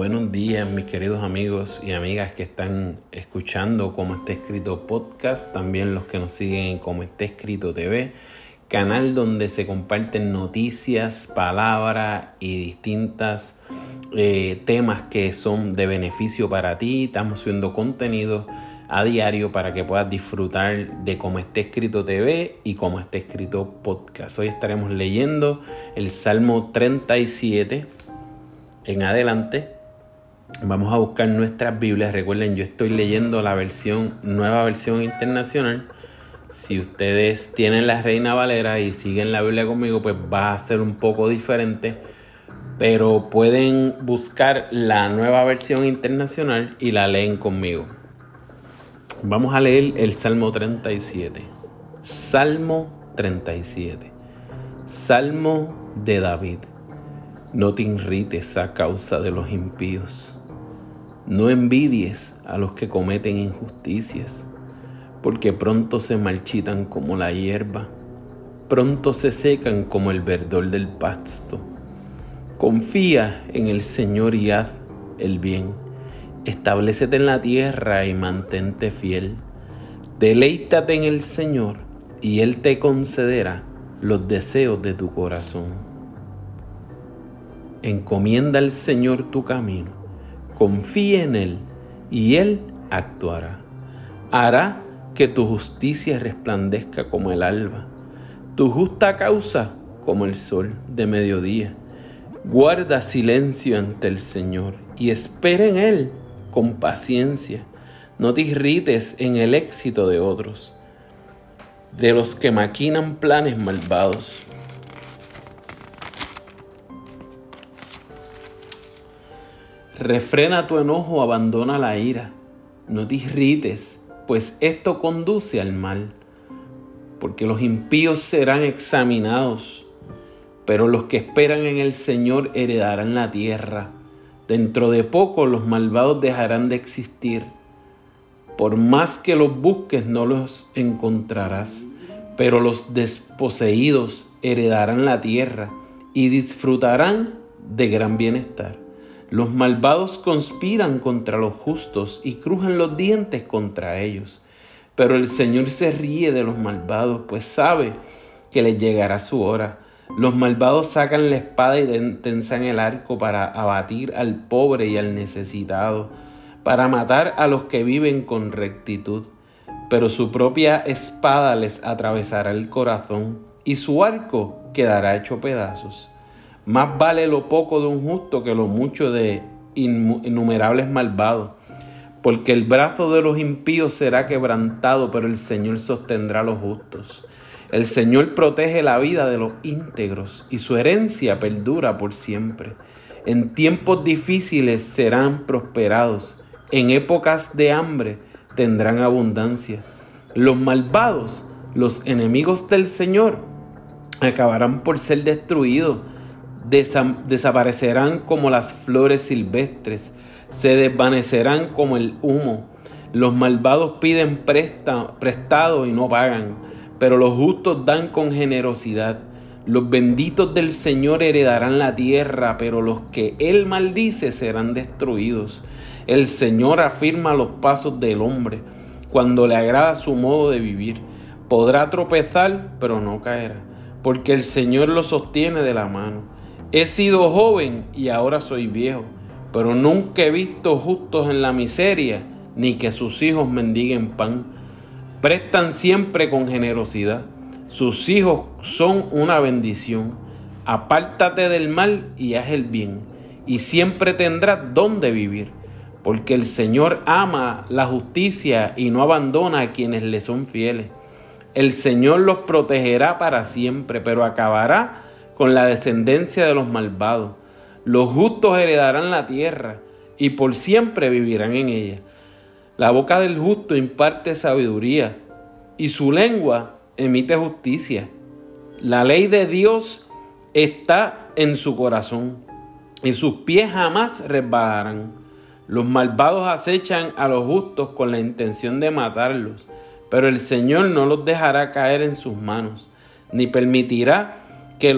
Buenos días mis queridos amigos y amigas que están escuchando Como está escrito podcast, también los que nos siguen en Como está escrito TV, canal donde se comparten noticias, palabras y distintas eh, temas que son de beneficio para ti. Estamos subiendo contenido a diario para que puedas disfrutar de Como está escrito TV y Como está escrito podcast. Hoy estaremos leyendo el Salmo 37 en adelante vamos a buscar nuestras Biblias. Recuerden, yo estoy leyendo la versión, nueva versión internacional. Si ustedes tienen la Reina Valera y siguen la Biblia conmigo, pues va a ser un poco diferente. Pero pueden buscar la nueva versión internacional y la leen conmigo. Vamos a leer el Salmo 37. Salmo 37. Salmo de David. No te irrites a causa de los impíos. No envidies a los que cometen injusticias, porque pronto se marchitan como la hierba, pronto se secan como el verdor del pasto. Confía en el Señor y haz el bien. Establecete en la tierra y mantente fiel. Deleítate en el Señor y Él te concederá los deseos de tu corazón. Encomienda al Señor tu camino, confía en Él y Él actuará. Hará que tu justicia resplandezca como el alba, tu justa causa como el sol de mediodía. Guarda silencio ante el Señor y espera en Él con paciencia. No te irrites en el éxito de otros, de los que maquinan planes malvados Refrena tu enojo, abandona la ira. No te irrites, pues esto conduce al mal. Porque los impíos serán examinados, pero los que esperan en el Señor heredarán la tierra. Dentro de poco los malvados dejarán de existir. Por más que los busques no los encontrarás, pero los desposeídos heredarán la tierra y disfrutarán de gran bienestar. Los malvados conspiran contra los justos y crujan los dientes contra ellos. Pero el Señor se ríe de los malvados, pues sabe que les llegará su hora. Los malvados sacan la espada y tensan el arco para abatir al pobre y al necesitado, para matar a los que viven con rectitud. Pero su propia espada les atravesará el corazón y su arco quedará hecho pedazos. Más vale lo poco de un justo que lo mucho de innumerables malvados. Porque el brazo de los impíos será quebrantado, pero el Señor sostendrá a los justos. El Señor protege la vida de los íntegros y su herencia perdura por siempre. En tiempos difíciles serán prosperados, en épocas de hambre tendrán abundancia. Los malvados, los enemigos del Señor, acabarán por ser destruidos desaparecerán como las flores silvestres, se desvanecerán como el humo. Los malvados piden prestado y no pagan, pero los justos dan con generosidad. Los benditos del Señor heredarán la tierra, pero los que Él maldice serán destruidos. El Señor afirma los pasos del hombre cuando le agrada su modo de vivir. Podrá tropezar, pero no caerá, porque el Señor lo sostiene de la mano. He sido joven y ahora soy viejo, pero nunca he visto justos en la miseria, ni que sus hijos mendiguen pan. Prestan siempre con generosidad. Sus hijos son una bendición. Apártate del mal y haz el bien, y siempre tendrás donde vivir, porque el Señor ama la justicia y no abandona a quienes le son fieles. El Señor los protegerá para siempre, pero acabará con la descendencia de los malvados. Los justos heredarán la tierra y por siempre vivirán en ella. La boca del justo imparte sabiduría y su lengua emite justicia. La ley de Dios está en su corazón y sus pies jamás resbalarán. Los malvados acechan a los justos con la intención de matarlos, pero el Señor no los dejará caer en sus manos, ni permitirá que,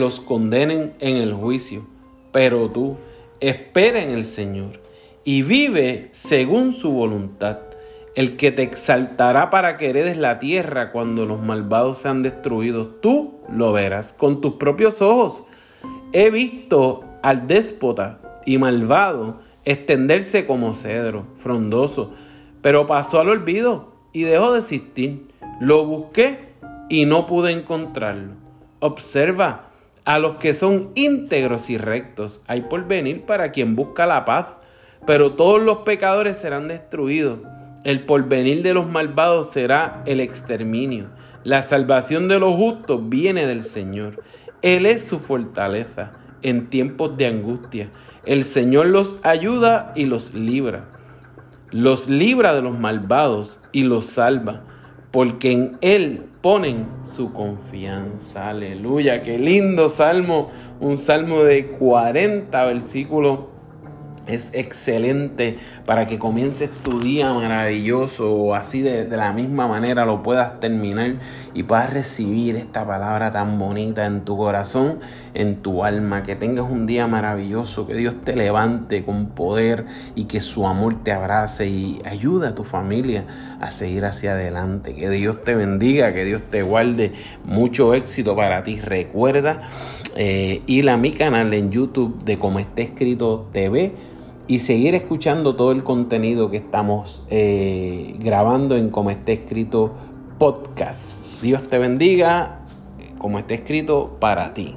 los condenen en el juicio. Pero tú, espera en el Señor y vive según su voluntad. El que te exaltará para que heredes la tierra cuando los malvados sean destruidos, tú lo verás con tus propios ojos. He visto al déspota y malvado extenderse como cedro, frondoso, pero pasó al olvido y dejó de existir. Lo busqué y no pude encontrarlo. Observa, a los que son íntegros y rectos hay por venir para quien busca la paz, pero todos los pecadores serán destruidos. El porvenir de los malvados será el exterminio. La salvación de los justos viene del Señor. Él es su fortaleza en tiempos de angustia. El Señor los ayuda y los libra. Los libra de los malvados y los salva, porque en Él ponen su confianza. Aleluya, qué lindo salmo, un salmo de 40 versículos es excelente para que comiences tu día maravilloso o así de, la misma manera lo puedas terminar y puedas recibir esta palabra tan bonita en tu corazón, en tu alma, que tengas un día maravilloso, que Dios te levante con poder y que su amor te abrace y ayude a tu familia a seguir hacia adelante. Que Dios te bendiga, que Dios te guarde mucho éxito para ti. Recuerda eh, ir a mi canal en YouTube de Como está escrito TV y seguir escuchando todo el contenido que estamos eh, grabando en Como está escrito podcast. Dios te bendiga, como está escrito para ti.